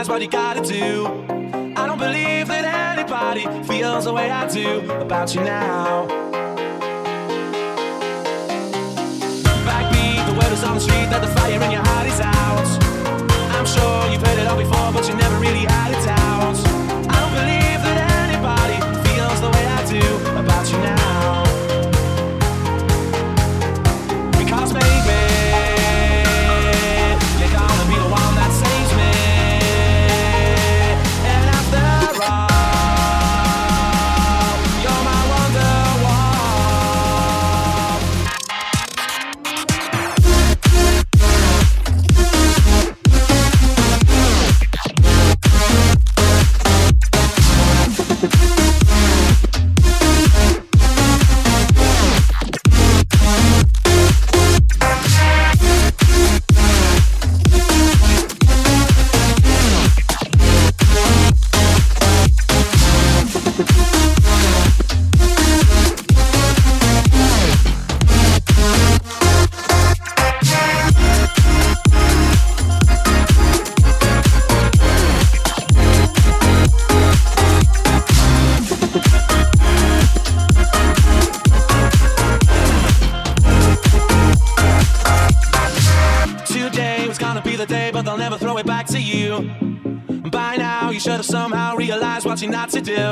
that's what you gotta do. I don't believe that anybody feels the way I do about you now. Backbeat, the word is on the street that the fire by now. You should have somehow realized what you're not to do.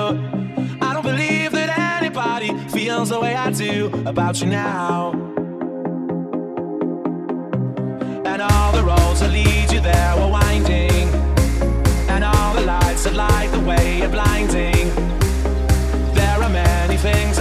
I don't believe that anybody feels the way I do about you now. And all the roads that lead you there were winding. And all the lights that light the way are blinding. There are many things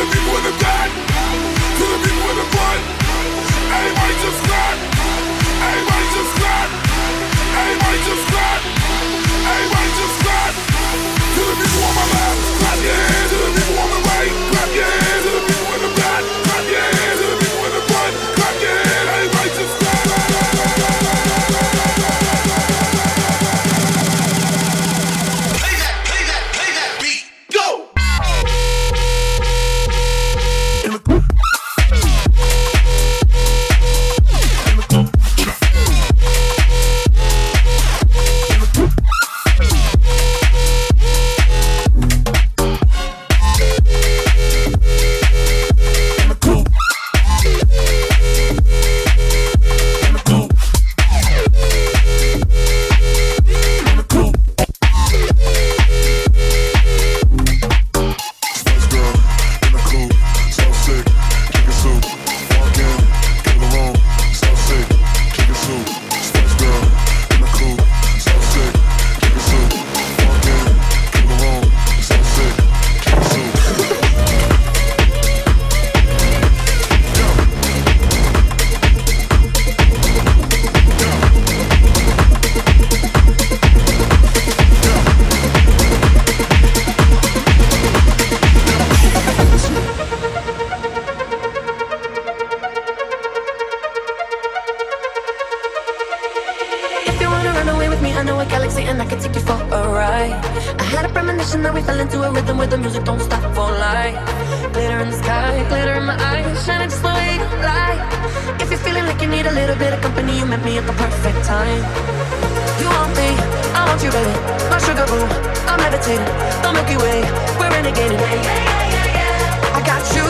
the people the to the people the just clap, anybody just clap, anybody just clap, anybody just clap. To the people on my left, clap your hands. To the people on my right, clap your. at the perfect time. You want me, I want you, baby. My sugar boo, I'm levitating. The Milky Way, we're renegading. Yeah, yeah, yeah, yeah. I got you.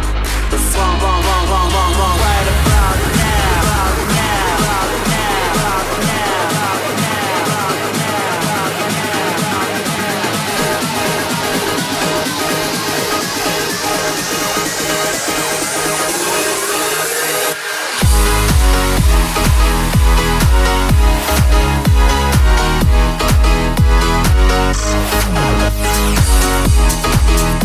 wrong, wrong, wrong, wrong, wrong, wrong, right about now. Thank